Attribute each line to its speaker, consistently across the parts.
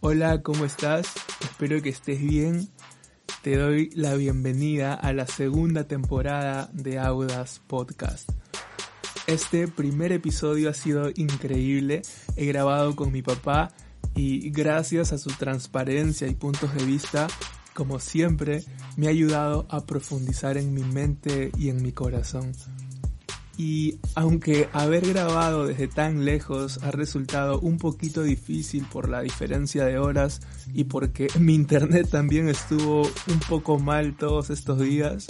Speaker 1: Hola, ¿cómo estás? Espero que estés bien. Te doy la bienvenida a la segunda temporada de Audas Podcast. Este primer episodio ha sido increíble. He grabado con mi papá y gracias a su transparencia y puntos de vista, como siempre, me ha ayudado a profundizar en mi mente y en mi corazón. Y aunque haber grabado desde tan lejos ha resultado un poquito difícil por la diferencia de horas y porque mi internet también estuvo un poco mal todos estos días,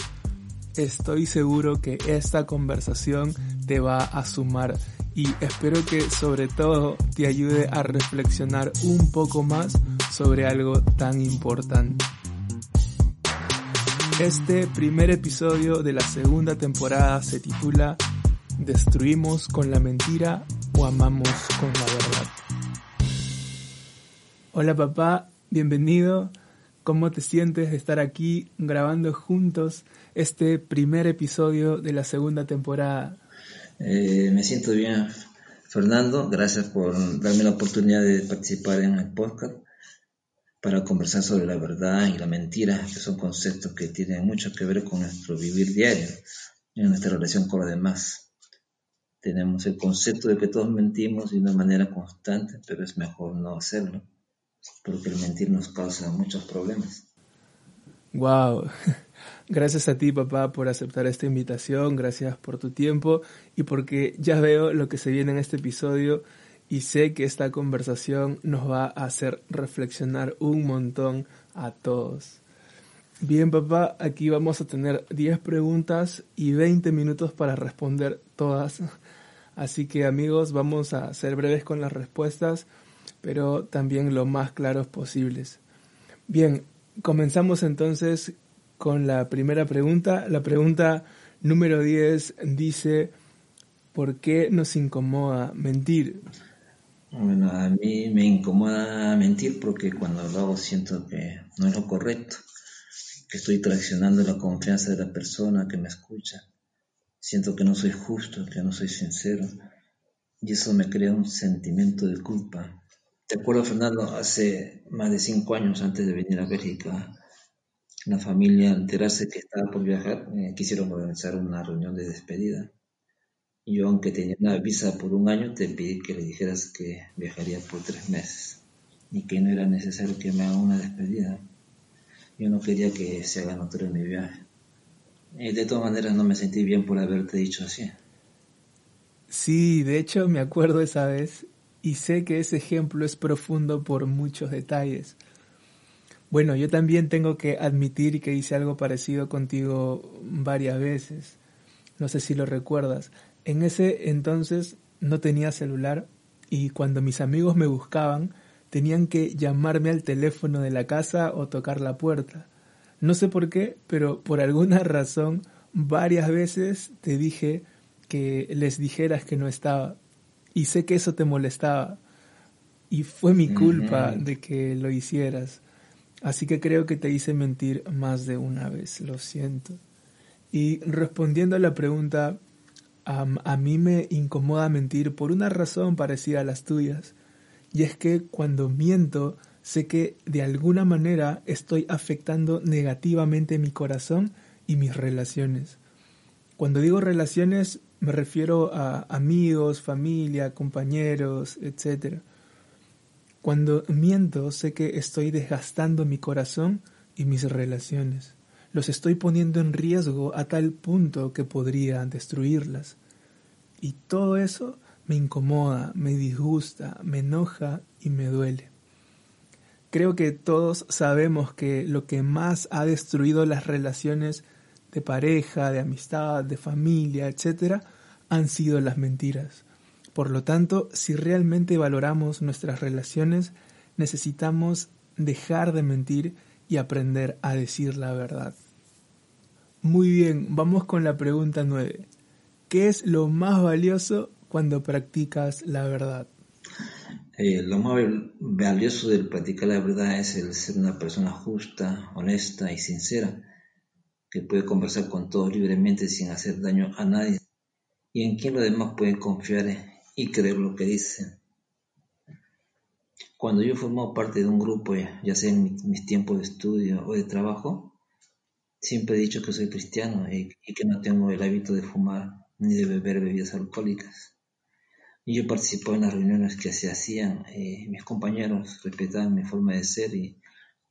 Speaker 1: estoy seguro que esta conversación te va a sumar y espero que sobre todo te ayude a reflexionar un poco más sobre algo tan importante. Este primer episodio de la segunda temporada se titula ¿Destruimos con la mentira o amamos con la verdad? Hola papá, bienvenido. ¿Cómo te sientes de estar aquí grabando juntos este primer episodio de la segunda temporada?
Speaker 2: Eh, me siento bien, Fernando. Gracias por darme la oportunidad de participar en el podcast para conversar sobre la verdad y la mentira, que son conceptos que tienen mucho que ver con nuestro vivir diario y en nuestra relación con los demás. Tenemos el concepto de que todos mentimos de una manera constante, pero es mejor no hacerlo, porque el mentir nos causa muchos problemas.
Speaker 1: Wow. Gracias a ti, papá, por aceptar esta invitación, gracias por tu tiempo y porque ya veo lo que se viene en este episodio y sé que esta conversación nos va a hacer reflexionar un montón a todos. Bien, papá, aquí vamos a tener 10 preguntas y 20 minutos para responder todas. Así que amigos, vamos a ser breves con las respuestas, pero también lo más claros posibles. Bien, comenzamos entonces con la primera pregunta. La pregunta número 10 dice, ¿por qué nos incomoda mentir?
Speaker 2: Bueno, a mí me incomoda mentir porque cuando lo hago siento que no es lo correcto, que estoy traicionando la confianza de la persona que me escucha. Siento que no soy justo, que no soy sincero y eso me crea un sentimiento de culpa. Te acuerdo, Fernando, hace más de cinco años antes de venir a Bélgica, la familia, al enterarse que estaba por viajar, eh, quisieron organizar una reunión de despedida. Yo, aunque tenía una visa por un año, te pedí que le dijeras que viajaría por tres meses y que no era necesario que me haga una despedida. Yo no quería que se haga notorio mi viaje. Y de todas maneras no me sentí bien por haberte dicho así.
Speaker 1: Sí, de hecho me acuerdo esa vez y sé que ese ejemplo es profundo por muchos detalles. Bueno, yo también tengo que admitir que hice algo parecido contigo varias veces. No sé si lo recuerdas. En ese entonces no tenía celular y cuando mis amigos me buscaban tenían que llamarme al teléfono de la casa o tocar la puerta. No sé por qué, pero por alguna razón varias veces te dije que les dijeras que no estaba. Y sé que eso te molestaba. Y fue mi culpa de que lo hicieras. Así que creo que te hice mentir más de una vez, lo siento. Y respondiendo a la pregunta, a mí me incomoda mentir por una razón parecida a las tuyas. Y es que cuando miento, sé que de alguna manera estoy afectando negativamente mi corazón y mis relaciones. Cuando digo relaciones, me refiero a amigos, familia, compañeros, etc. Cuando miento, sé que estoy desgastando mi corazón y mis relaciones. Los estoy poniendo en riesgo a tal punto que podría destruirlas. Y todo eso me incomoda, me disgusta, me enoja y me duele. Creo que todos sabemos que lo que más ha destruido las relaciones de pareja, de amistad, de familia, etc., han sido las mentiras. Por lo tanto, si realmente valoramos nuestras relaciones, necesitamos dejar de mentir y aprender a decir la verdad. Muy bien, vamos con la pregunta 9. ¿Qué es lo más valioso cuando practicas la verdad?
Speaker 2: Eh, lo más valioso del practicar la verdad es el ser una persona justa, honesta y sincera, que puede conversar con todos libremente sin hacer daño a nadie y en quien los demás pueden confiar y creer lo que dicen. Cuando yo formo parte de un grupo, ya sea en mis tiempos de estudio o de trabajo, siempre he dicho que soy cristiano y, que no tengo el hábito de fumar ni de beber bebidas alcohólicas. Y yo participaba en las reuniones que se hacían, eh, mis compañeros respetaban mi forma de ser y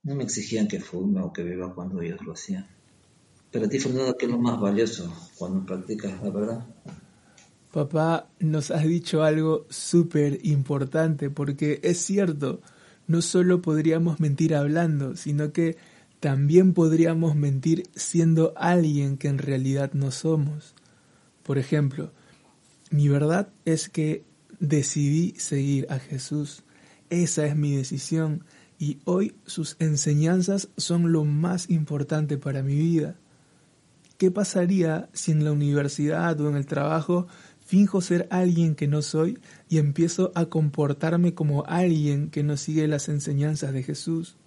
Speaker 2: no me exigían que fume o que beba cuando ellos lo hacían. Pero a ti, Fernando, ¿qué es lo más valioso cuando practicas la verdad?
Speaker 1: Papá, nos has dicho algo súper importante porque es cierto, no solo podríamos mentir hablando, sino que también podríamos mentir siendo alguien que en realidad no somos. Por ejemplo, mi verdad es que decidí seguir a Jesús. Esa es mi decisión y hoy sus enseñanzas son lo más importante para mi vida. ¿Qué pasaría si en la universidad o en el trabajo finjo ser alguien que no soy y empiezo a comportarme como alguien que no sigue las enseñanzas de Jesús.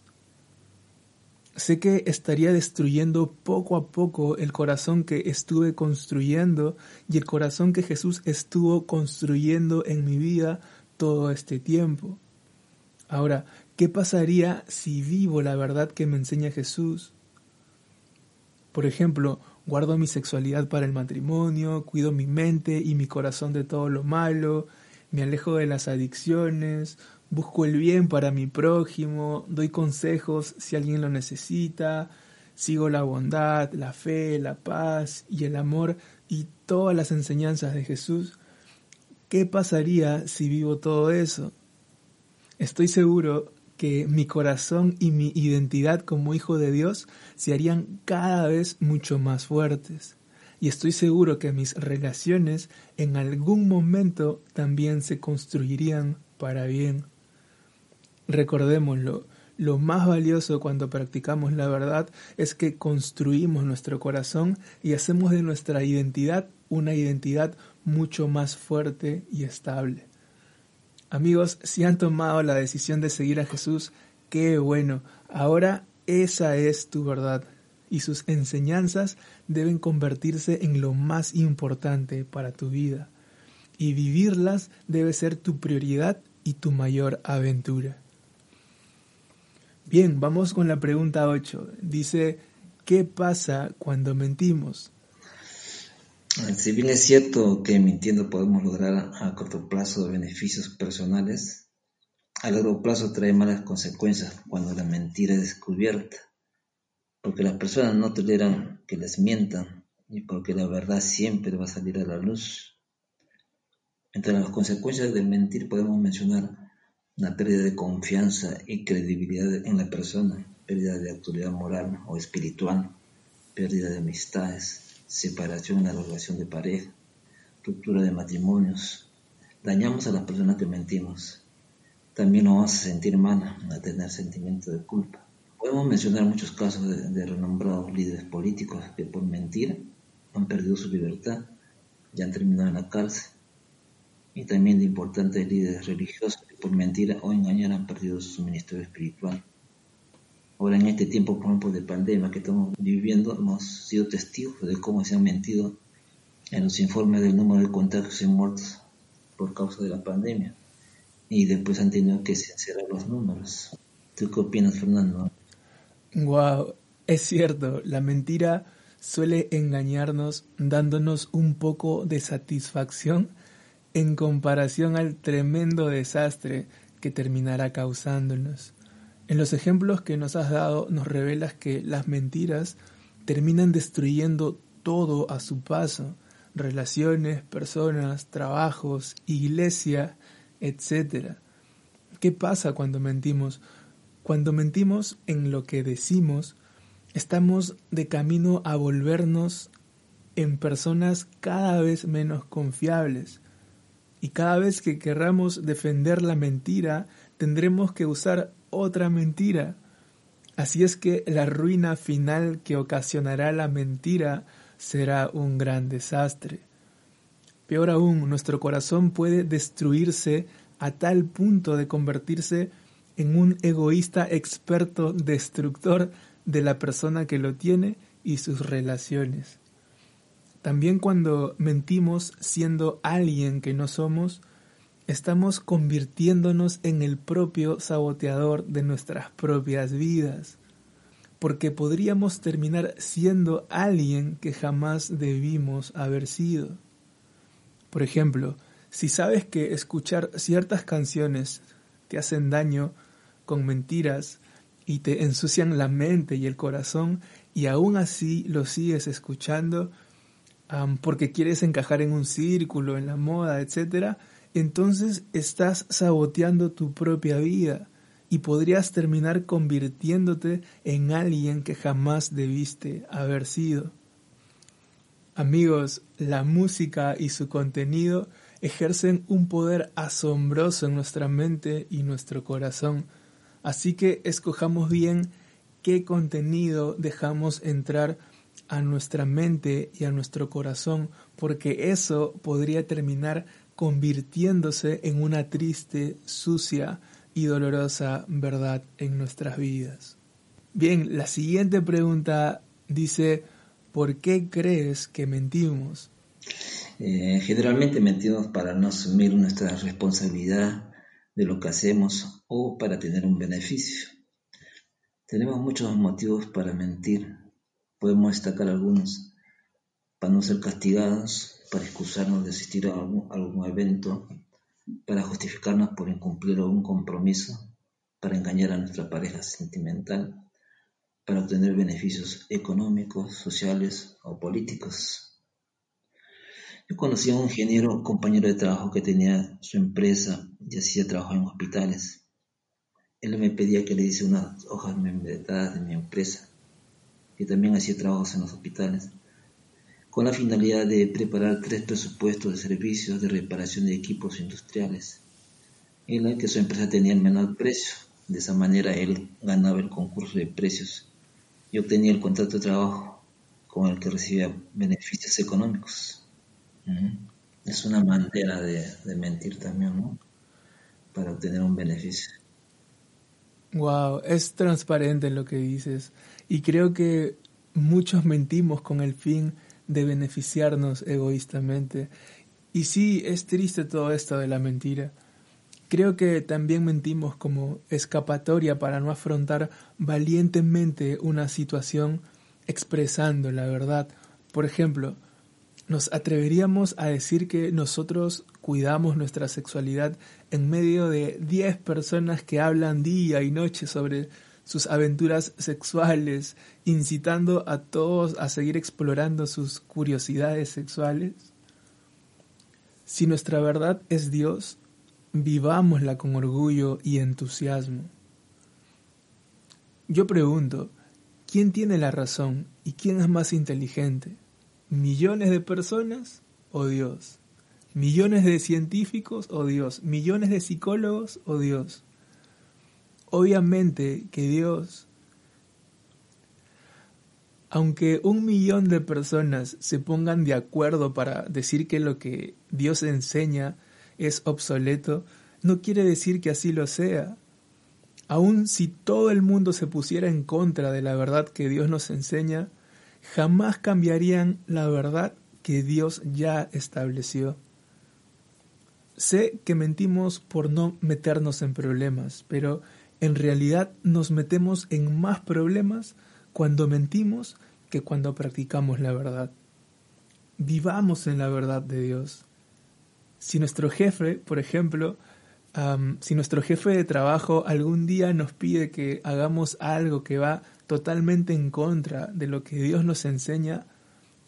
Speaker 1: Sé que estaría destruyendo poco a poco el corazón que estuve construyendo y el corazón que Jesús estuvo construyendo en mi vida todo este tiempo. Ahora, ¿qué pasaría si vivo la verdad que me enseña Jesús? Por ejemplo, guardo mi sexualidad para el matrimonio, cuido mi mente y mi corazón de todo lo malo, me alejo de las adicciones, busco el bien para mi prójimo, doy consejos si alguien lo necesita, sigo la bondad, la fe, la paz y el amor y todas las enseñanzas de Jesús. ¿Qué pasaría si vivo todo eso? Estoy seguro que mi corazón y mi identidad como hijo de Dios se harían cada vez mucho más fuertes. Y estoy seguro que mis relaciones en algún momento también se construirían para bien. Recordémoslo, lo más valioso cuando practicamos la verdad es que construimos nuestro corazón y hacemos de nuestra identidad una identidad mucho más fuerte y estable. Amigos, si han tomado la decisión de seguir a Jesús, qué bueno. Ahora esa es tu verdad y sus enseñanzas deben convertirse en lo más importante para tu vida. Y vivirlas debe ser tu prioridad y tu mayor aventura. Bien, vamos con la pregunta 8. Dice, ¿qué pasa cuando mentimos?
Speaker 2: Si bien es cierto que mintiendo podemos lograr a corto plazo beneficios personales, a largo plazo trae malas consecuencias cuando la mentira es descubierta, porque las personas no toleran que les mientan y porque la verdad siempre va a salir a la luz. Entre las consecuencias de mentir podemos mencionar una pérdida de confianza y credibilidad en la persona, pérdida de autoridad moral o espiritual, pérdida de amistades, separación en la relación de pareja, ruptura de matrimonios. Dañamos a las personas que mentimos. También nos vamos a sentir mal, a tener sentimiento de culpa. Podemos mencionar muchos casos de, renombrados líderes políticos que por mentir han perdido su libertad y han terminado en la cárcel. Y también de importantes líderes religiosos por mentir o engañar han perdido su ministerio espiritual. Ahora en este tiempo, por ejemplo, de pandemia que estamos viviendo, hemos sido testigos de cómo se han mentido en los informes del número de contagios y muertos por causa de la pandemia. Y después han tenido que sincerar los números. ¿Tú qué opinas, Fernando?
Speaker 1: Wow, es cierto, la mentira suele engañarnos dándonos un poco de satisfacción en comparación al tremendo desastre que terminará causándonos. En los ejemplos que nos has dado nos revelas que las mentiras terminan destruyendo todo a su paso, relaciones, personas, trabajos, iglesia, etc. ¿Qué pasa cuando mentimos? Cuando mentimos en lo que decimos, estamos de camino a volvernos en personas cada vez menos confiables. Y cada vez que querramos defender la mentira, tendremos que usar otra mentira. Así es que la ruina final que ocasionará la mentira será un gran desastre. Peor aún, nuestro corazón puede destruirse a tal punto de convertirse en un egoísta experto destructor de la persona que lo tiene y sus relaciones. También cuando mentimos siendo alguien que no somos, estamos convirtiéndonos en el propio saboteador de nuestras propias vidas, porque podríamos terminar siendo alguien que jamás debimos haber sido. Por ejemplo, si sabes que escuchar ciertas canciones te hacen daño con mentiras y te ensucian la mente y el corazón y aún así lo sigues escuchando porque quieres encajar en un círculo, en la moda, etc., entonces estás saboteando tu propia vida y podrías terminar convirtiéndote en alguien que jamás debiste haber sido. Amigos, la música y su contenido ejercen un poder asombroso en nuestra mente y nuestro corazón, así que escojamos bien qué contenido dejamos entrar a nuestra mente y a nuestro corazón, porque eso podría terminar convirtiéndose en una triste, sucia y dolorosa verdad en nuestras vidas. Bien, la siguiente pregunta dice, ¿por qué crees que mentimos?
Speaker 2: Eh, generalmente mentimos para no asumir nuestra responsabilidad de lo que hacemos o para tener un beneficio. Tenemos muchos motivos para mentir. Podemos destacar algunos. Para no ser castigados, para excusarnos de asistir a algún, evento, para justificarnos por incumplir algún compromiso, para engañar a nuestra pareja sentimental, para obtener beneficios económicos, sociales o políticos. Yo conocí a un ingeniero, compañero de trabajo que tenía su empresa y hacía trabajo en hospitales. Él me pedía que le diese unas hojas membretadas de mi empresa, y también hacía trabajos en los hospitales con la finalidad de preparar tres presupuestos de servicios de reparación de equipos industriales, en el que su empresa tenía el menor precio. De esa manera él ganaba el concurso de precios y obtenía el contrato de trabajo con el que recibía beneficios económicos. Es una manera de, de mentir también, ¿no? Para obtener un beneficio.
Speaker 1: Wow, es transparente lo que dices. Y creo que muchos mentimos con el fin de beneficiarnos egoístamente. Y sí, es triste todo esto de la mentira. Creo que también mentimos como escapatoria para no afrontar valientemente una situación expresando la verdad. Por ejemplo, nos atreveríamos a decir que nosotros cuidamos nuestra sexualidad en medio de 10 personas que hablan día y noche sobre sus aventuras sexuales, incitando a todos a seguir explorando sus curiosidades sexuales? Si nuestra verdad es Dios, vivámosla con orgullo y entusiasmo. Yo pregunto, ¿quién tiene la razón y quién es más inteligente? ¿Millones de personas o Dios? ¿Millones de científicos o Dios? ¿Millones de psicólogos o Dios? Obviamente que Dios, aunque un millón de personas se pongan de acuerdo para decir que lo que Dios enseña es obsoleto, no quiere decir que así lo sea. Aun si todo el mundo se pusiera en contra de la verdad que Dios nos enseña, jamás cambiarían la verdad que Dios ya estableció. Sé que mentimos por no meternos en problemas, pero en realidad nos metemos en más problemas cuando mentimos que cuando practicamos la verdad. Vivamos en la verdad de Dios. Si nuestro jefe, por ejemplo, si nuestro jefe de trabajo algún día nos pide que hagamos algo que va totalmente en contra de lo que Dios nos enseña,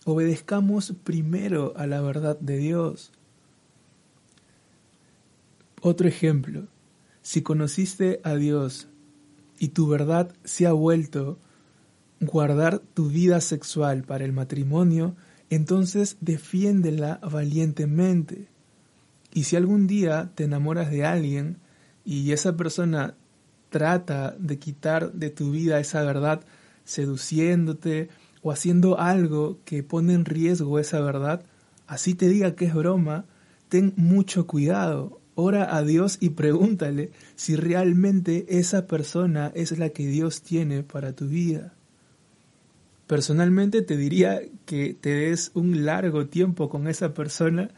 Speaker 1: obedezcamos primero a la verdad de Dios. Otro ejemplo, si conociste a Dios y tu verdad se ha vuelto guardar tu vida sexual para el matrimonio, entonces defiéndela valientemente. Y si algún día te enamoras de alguien y esa persona trata de quitar de tu vida esa verdad, seduciéndote o haciendo algo que pone en riesgo esa verdad, así te diga que es broma, ten mucho cuidado. Ora a Dios y pregúntale si realmente esa persona es la que Dios tiene para tu vida. Personalmente te diría que te des un largo tiempo con esa persona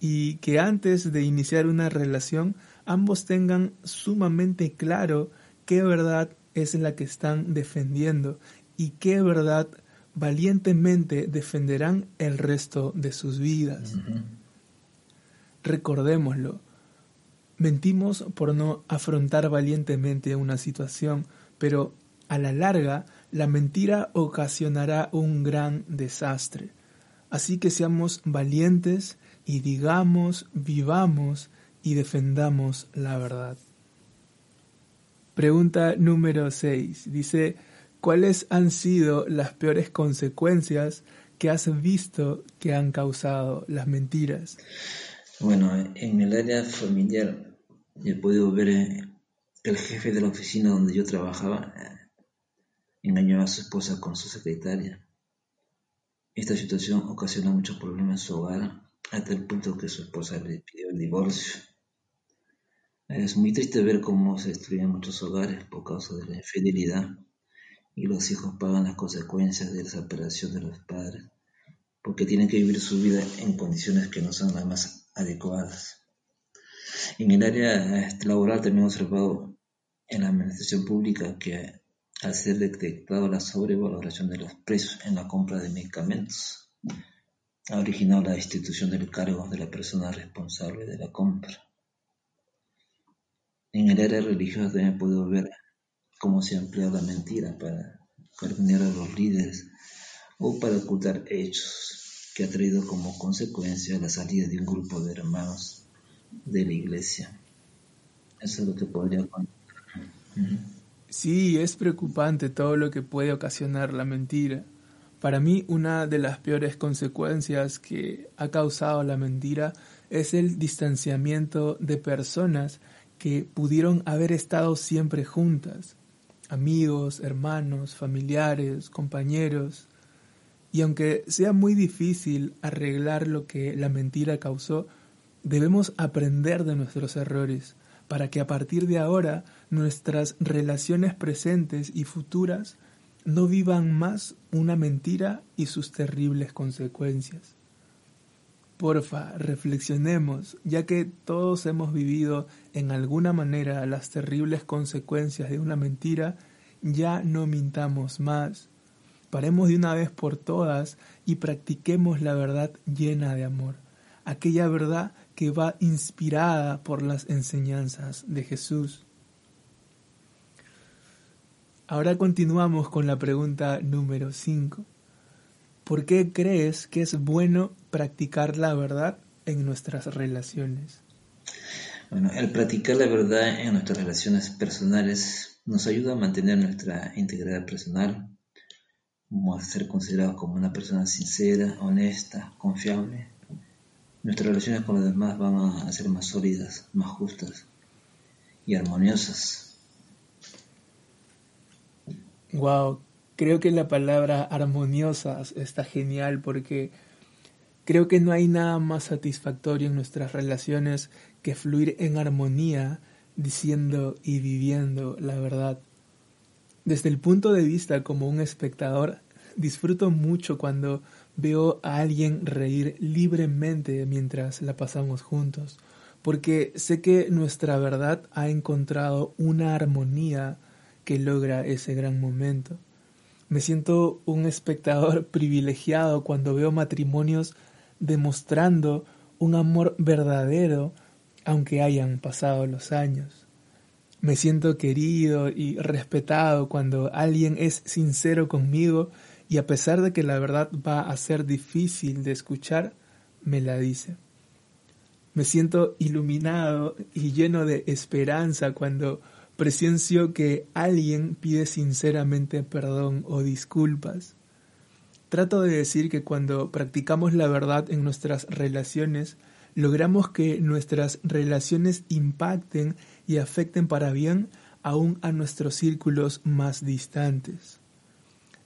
Speaker 1: y que antes de iniciar una relación ambos tengan sumamente claro qué verdad es la que están defendiendo y qué verdad valientemente defenderán el resto de sus vidas. Recordémoslo, mentimos por no afrontar valientemente una situación, pero a la larga la mentira ocasionará un gran desastre. Así que seamos valientes y digamos, vivamos y defendamos la verdad. Pregunta número 6. Dice, ¿cuáles han sido las peores consecuencias que has visto que han causado las mentiras?
Speaker 2: Bueno, en el área familiar he podido ver eh, el jefe de la oficina donde yo trabajaba eh, engañó a su esposa con su secretaria. Esta situación ocasionó muchos problemas en su hogar hasta el punto que su esposa le pidió el divorcio. Es muy triste ver cómo se destruyen muchos hogares por causa de la infidelidad y los hijos pagan las consecuencias de la separación de los padres porque tienen que vivir su vida en condiciones que no son las más adecuadas. En el área este, laboral también he observado en la administración pública que al ser detectado la sobrevaloración de los precios en la compra de medicamentos, ha originado la destitución del cargo de la persona responsable de la compra. En el área religiosa también he podido ver cómo se ha empleado la mentira para calumniar a los líderes o para ocultar hechos que ha traído como consecuencia la salida de un grupo de hermanos de la iglesia. Eso es lo que podría contar.
Speaker 1: Sí, es preocupante todo lo que puede ocasionar la mentira. Para mí, una de las peores consecuencias que ha causado la mentira es el distanciamiento de personas que pudieron haber estado siempre juntas, amigos, hermanos, familiares, compañeros, y aunque sea muy difícil arreglar lo que la mentira causó, debemos aprender de nuestros errores para que a partir de ahora nuestras relaciones presentes y futuras no vivan más una mentira y sus terribles consecuencias. Porfa, reflexionemos, ya que todos hemos vivido en alguna manera las terribles consecuencias de una mentira, ya no mintamos más. Paremos de una vez por todas y practiquemos la verdad llena de amor, aquella verdad que va inspirada por las enseñanzas de Jesús. Ahora continuamos con la pregunta número 5. ¿Por qué crees que es bueno practicar la verdad en nuestras relaciones?
Speaker 2: Bueno, el practicar la verdad en nuestras relaciones personales nos ayuda a mantener nuestra integridad personal, a ser considerados como una persona sincera, honesta, confiable. Nuestras relaciones con los demás van a ser más sólidas, más justas y armoniosas.
Speaker 1: Wow, creo que la palabra armoniosa está genial porque creo que no hay nada más satisfactorio en nuestras relaciones que fluir en armonía, diciendo y viviendo la verdad. Desde el punto de vista como un espectador, disfruto mucho cuando veo a alguien reír libremente mientras la pasamos juntos, porque sé que nuestra verdad ha encontrado una armonía que logra ese gran momento. Me siento un espectador privilegiado cuando veo matrimonios demostrando un amor verdadero aunque hayan pasado los años. Me siento querido y respetado cuando alguien es sincero conmigo y a pesar de que la verdad va a ser difícil de escuchar, me la dice. Me siento iluminado y lleno de esperanza cuando presencio que alguien pide sinceramente perdón o disculpas. Trato de decir que cuando practicamos la verdad en nuestras relaciones, logramos que nuestras relaciones impacten y afecten para bien aún a nuestros círculos más distantes.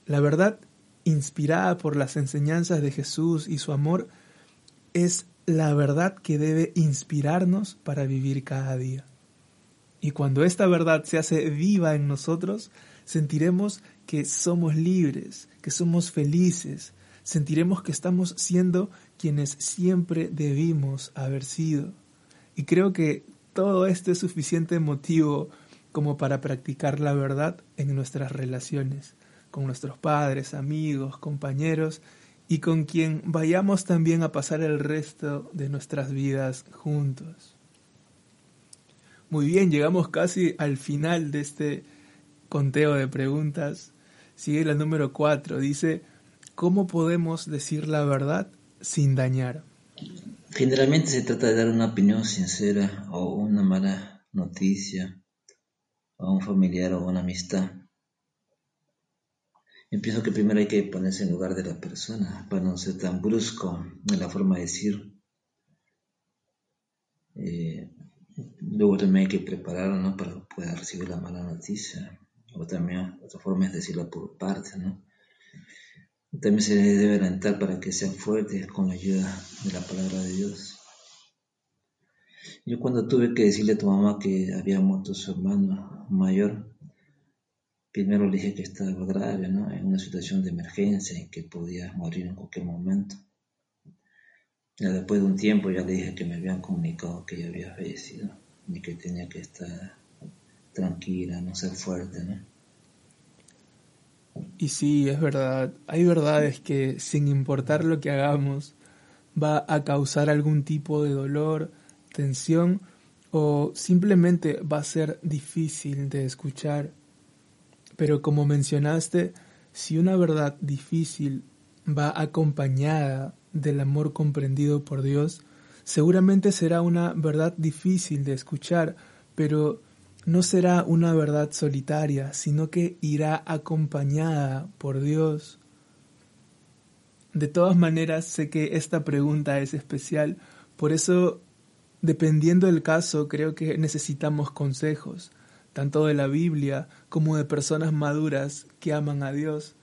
Speaker 1: La verdad, inspirada por las enseñanzas de Jesús y su amor, es la verdad que debe inspirarnos para vivir cada día. Y cuando esta verdad se hace viva en nosotros, sentiremos que somos libres, que somos felices, sentiremos que estamos siendo quienes siempre debimos haber sido. Y creo que todo esto es suficiente motivo como para practicar la verdad en nuestras relaciones, con nuestros padres, amigos, compañeros y con quien vayamos también a pasar el resto de nuestras vidas juntos. Muy bien, llegamos casi al final de este conteo de preguntas. Sigue la número 4, dice, ¿cómo podemos decir la verdad sin dañar?
Speaker 2: Generalmente se trata de dar una opinión sincera o una mala noticia a un familiar o una amistad. Yo pienso que primero hay que ponerse en lugar de la persona para no ser tan brusco en la forma de decir. Eh, luego también hay que prepararlo ¿no? para poder recibir la mala noticia. O también otra forma es decirla por parte, ¿no? También se debe alentar para que sean fuertes con la ayuda de la palabra de Dios. Yo cuando tuve que decirle a tu mamá que había muerto su hermano mayor, primero le dije que estaba grave, ¿no? En una situación de emergencia y que podía morir en cualquier momento. Ya después de un tiempo ya le dije que me habían comunicado que ella había fallecido y que tenía que estar tranquila, no ser fuerte, ¿no?
Speaker 1: Y sí, es verdad. Hay verdades que sin importar lo que hagamos, va a causar algún tipo de dolor, tensión o simplemente va a ser difícil de escuchar. Pero como mencionaste, si una verdad difícil va acompañada del amor comprendido por Dios, seguramente será una verdad difícil de escuchar, pero no será una verdad solitaria, sino que irá acompañada por Dios. De todas maneras, sé que esta pregunta es especial, por eso, dependiendo del caso, creo que necesitamos consejos, tanto de la Biblia como de personas maduras que aman a Dios,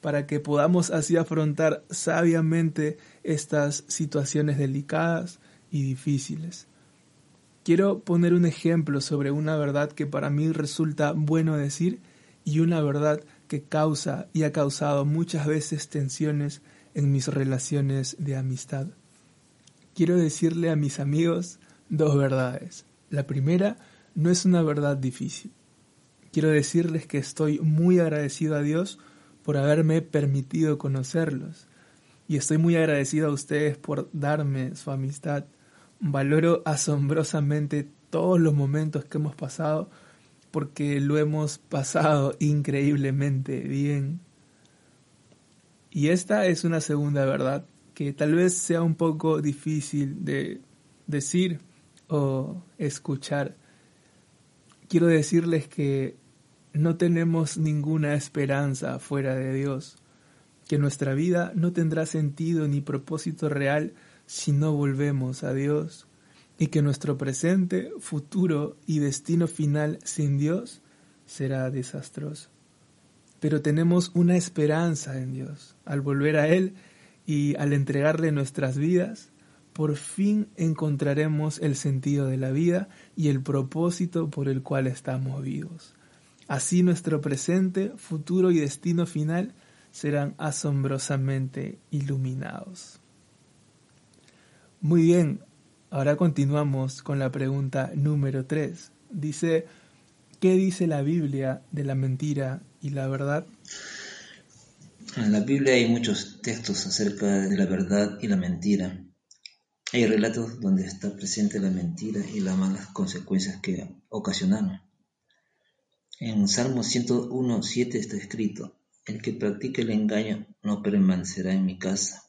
Speaker 1: para que podamos así afrontar sabiamente estas situaciones delicadas y difíciles. Quiero poner un ejemplo sobre una verdad que para mí resulta bueno decir y una verdad que causa y ha causado muchas veces tensiones en mis relaciones de amistad. Quiero decirle a mis amigos dos verdades. La primera no es una verdad difícil. Quiero decirles que estoy muy agradecido a Dios por haberme permitido conocerlos. Y estoy muy agradecido a ustedes por darme su amistad valoro asombrosamente todos los momentos que hemos pasado porque lo hemos pasado increíblemente bien. Y esta es una segunda verdad que tal vez sea un poco difícil de decir o escuchar. Quiero decirles que no tenemos ninguna esperanza fuera de Dios, que nuestra vida no tendrá sentido ni propósito real si no volvemos a Dios y que nuestro presente, futuro y destino final sin Dios será desastroso. Pero tenemos una esperanza en Dios. Al volver a Él y al entregarle nuestras vidas, por fin encontraremos el sentido de la vida y el propósito por el cual estamos vivos. Así nuestro presente, futuro y destino final serán asombrosamente iluminados. Muy bien, ahora continuamos con la pregunta número 3. Dice, ¿qué dice la Biblia de la mentira y la verdad?
Speaker 2: En la Biblia hay muchos textos acerca de la verdad y la mentira. Hay relatos donde está presente la mentira y las malas consecuencias que ocasionaron. En Salmo 101, 7 está escrito, El que practique el engaño no permanecerá en mi casa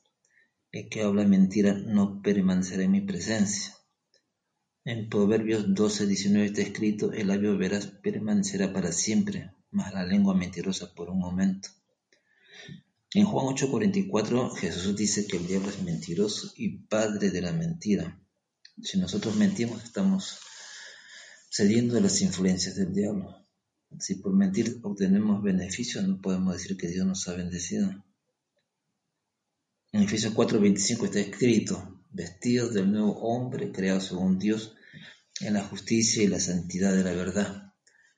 Speaker 2: el que habla mentira no permanecerá en mi presencia. En Proverbios 12, 19 está escrito, el labio veraz permanecerá para siempre, mas la lengua mentirosa por un momento. En Juan 8:44 Jesús dice que el diablo es mentiroso y padre de la mentira. Si nosotros mentimos, estamos cediendo a las influencias del diablo. Si por mentir obtenemos beneficios, no podemos decir que Dios nos ha bendecido. En Efesios 4:25 está escrito, vestidos del nuevo hombre creado según Dios en la justicia y la santidad de la verdad,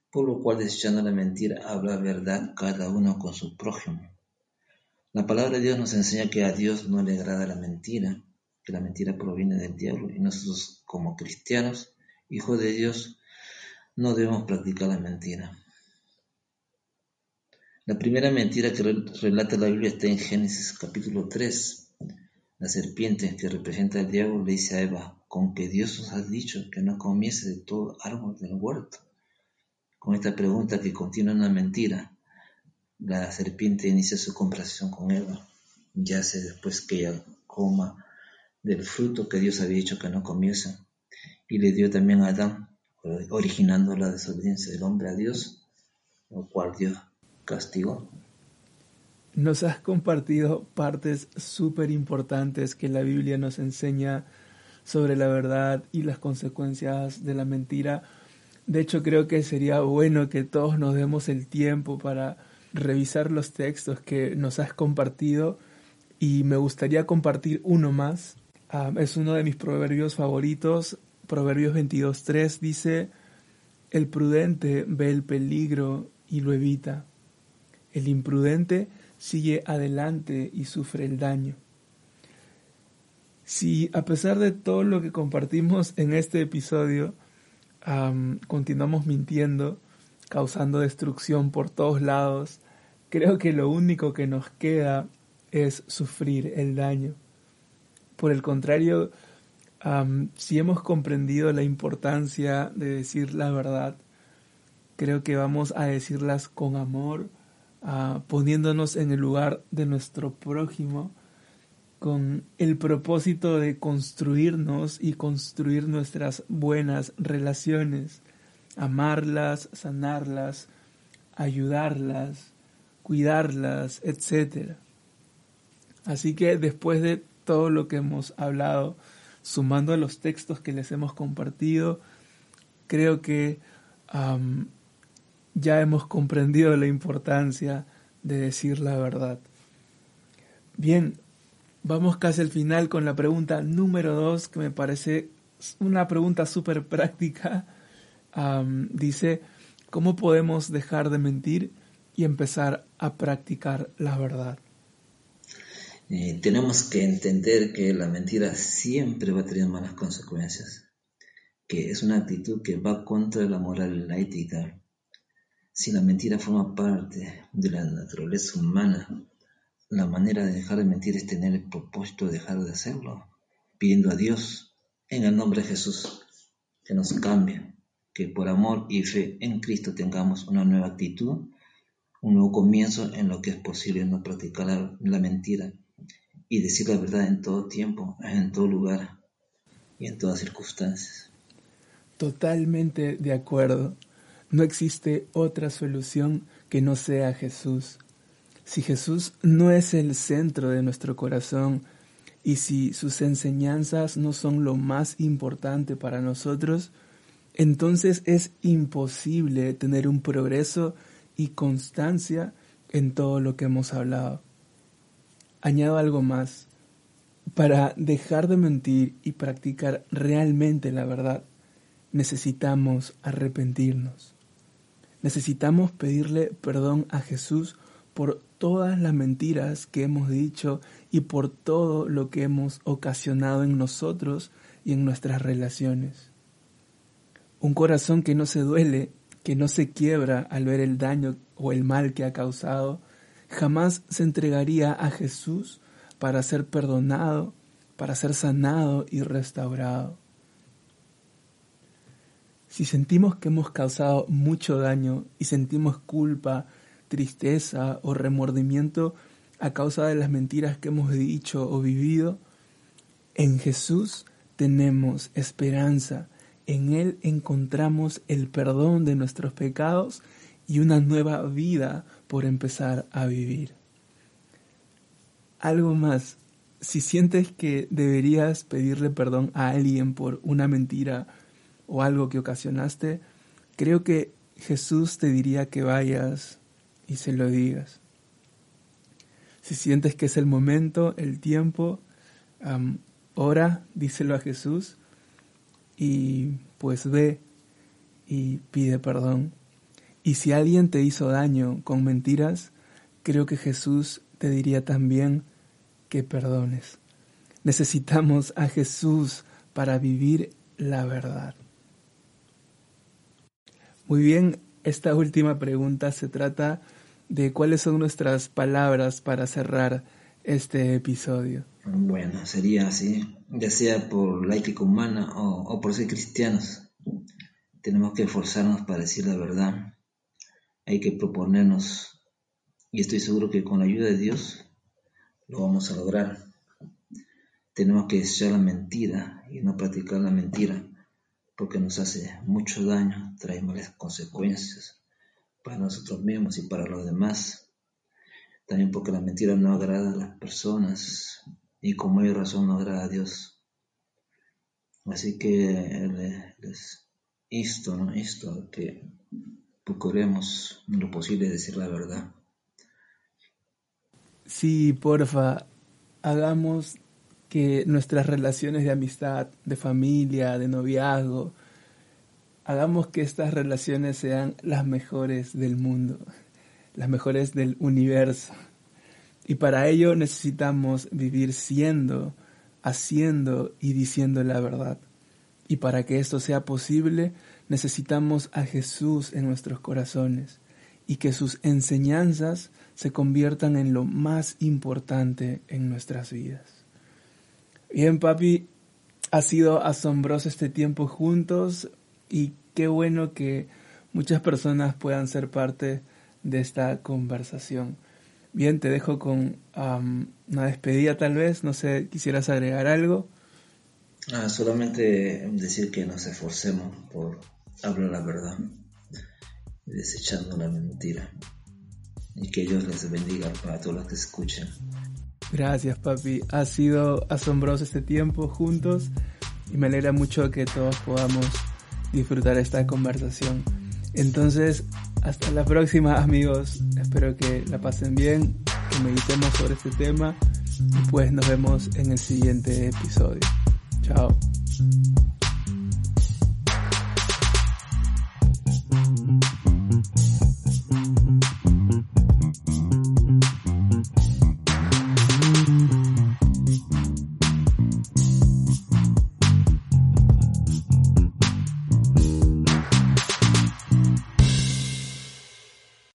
Speaker 2: por lo cual desechando la mentira habla verdad cada uno con su prójimo. La palabra de Dios nos enseña que a Dios no le agrada la mentira, que la mentira proviene del diablo y nosotros como cristianos, hijos de Dios, no debemos practicar la mentira. La primera mentira que relata la Biblia está en Génesis capítulo 3. La serpiente que representa al diablo le dice a Eva, con que Dios os ha dicho que no comiese de todo árbol del huerto. Con esta pregunta que contiene una mentira, la serpiente inicia su conversación con Eva, ya sé después que ella coma del fruto que Dios había dicho que no comiese, y le dio también a Adán, originando la desobediencia del hombre a Dios, lo cual Dios castigó.
Speaker 1: Nos has compartido partes súper importantes que la Biblia nos enseña sobre la verdad y las consecuencias de la mentira. De hecho, creo que sería bueno que todos nos demos el tiempo para revisar los textos que nos has compartido y me gustaría compartir uno más. Ah, es uno de mis proverbios favoritos. Proverbios 22.3 dice, el prudente ve el peligro y lo evita el imprudente sigue adelante y sufre el daño. Si a pesar de todo lo que compartimos en este episodio, continuamos mintiendo, causando destrucción por todos lados, creo que lo único que nos queda es sufrir el daño. Por el contrario, si hemos comprendido la importancia de decir la verdad, creo que vamos a decirlas con amor, poniéndonos en el lugar de nuestro prójimo con el propósito de construirnos y construir nuestras buenas relaciones, amarlas, sanarlas, ayudarlas, cuidarlas, etc. Así que después de todo lo que hemos hablado, sumando a los textos que les hemos compartido, creo que ya hemos comprendido la importancia de decir la verdad. Bien, vamos casi al final con la pregunta número dos, que me parece una pregunta súper práctica. dice, ¿cómo podemos dejar de mentir y empezar a practicar la verdad?
Speaker 2: Eh, tenemos que entender que la mentira siempre va a tener malas consecuencias, que es una actitud que va contra la moral y la ética, si la mentira forma parte de la naturaleza humana, la manera de dejar de mentir es tener el propósito de dejar de hacerlo, pidiendo a Dios, en el nombre de Jesús, que nos cambie, que por amor y fe en Cristo tengamos una nueva actitud, un nuevo comienzo en lo que es posible no practicar la, la mentira y decir la verdad en todo tiempo, en todo lugar y en todas circunstancias.
Speaker 1: Totalmente de acuerdo. No existe otra solución que no sea Jesús. Si Jesús no es el centro de nuestro corazón y si sus enseñanzas no son lo más importante para nosotros, entonces es imposible tener un progreso y constancia en todo lo que hemos hablado. Añado algo más. Para dejar de mentir y practicar realmente la verdad, necesitamos arrepentirnos. Necesitamos pedirle perdón a Jesús por todas las mentiras que hemos dicho y por todo lo que hemos ocasionado en nosotros y en nuestras relaciones. Un corazón que no se duele, que no se quiebra al ver el daño o el mal que ha causado, jamás se entregaría a Jesús para ser perdonado, para ser sanado y restaurado. Si sentimos que hemos causado mucho daño y sentimos culpa, tristeza o remordimiento a causa de las mentiras que hemos dicho o vivido, en Jesús tenemos esperanza. En Él encontramos el perdón de nuestros pecados y una nueva vida por empezar a vivir. Algo más, si sientes que deberías pedirle perdón a alguien por una mentira o algo que ocasionaste, creo que Jesús te diría que vayas y se lo digas. Si sientes que es el momento, el tiempo, ora, díselo a Jesús y pues ve y pide perdón. Y si alguien te hizo daño con mentiras, creo que Jesús te diría también que perdones. Necesitamos a Jesús para vivir la verdad. Muy bien, esta última pregunta se trata de cuáles son nuestras palabras para cerrar este episodio.
Speaker 2: Bueno, sería así, ya sea por la ética humana o, por ser cristianos. Tenemos que esforzarnos para decir la verdad. Hay que proponernos, y estoy seguro que con la ayuda de Dios lo vamos a lograr. Tenemos que echar la mentira y no practicar la mentira, porque nos hace mucho daño, trae malas consecuencias para nosotros mismos y para los demás. También porque la mentira no agrada a las personas y como hay razón no agrada a Dios. Así que les insto, ¿no? Esto, que procuremos lo posible decir la verdad.
Speaker 1: Sí, porfa, hagamos que nuestras relaciones de amistad, de familia, de noviazgo, hagamos que estas relaciones sean las mejores del mundo, las mejores del universo. Y para ello necesitamos vivir siendo, haciendo y diciendo la verdad. Y para que esto sea posible, necesitamos a Jesús en nuestros corazones y que sus enseñanzas se conviertan en lo más importante en nuestras vidas. Bien, papi, ha sido asombroso este tiempo juntos y qué bueno que muchas personas puedan ser parte de esta conversación. Bien, te dejo con una despedida tal vez, no sé, quisieras agregar algo.
Speaker 2: Ah, solamente decir que nos esforcemos por hablar la verdad, desechando la mentira. Y que Dios les bendiga para todos los que escuchen.
Speaker 1: Gracias, papi. Ha sido asombroso este tiempo juntos y me alegra mucho que todos podamos disfrutar esta conversación. Entonces, hasta la próxima amigos. Espero que la pasen bien, que meditemos sobre este tema y pues nos vemos en el siguiente episodio. Chao.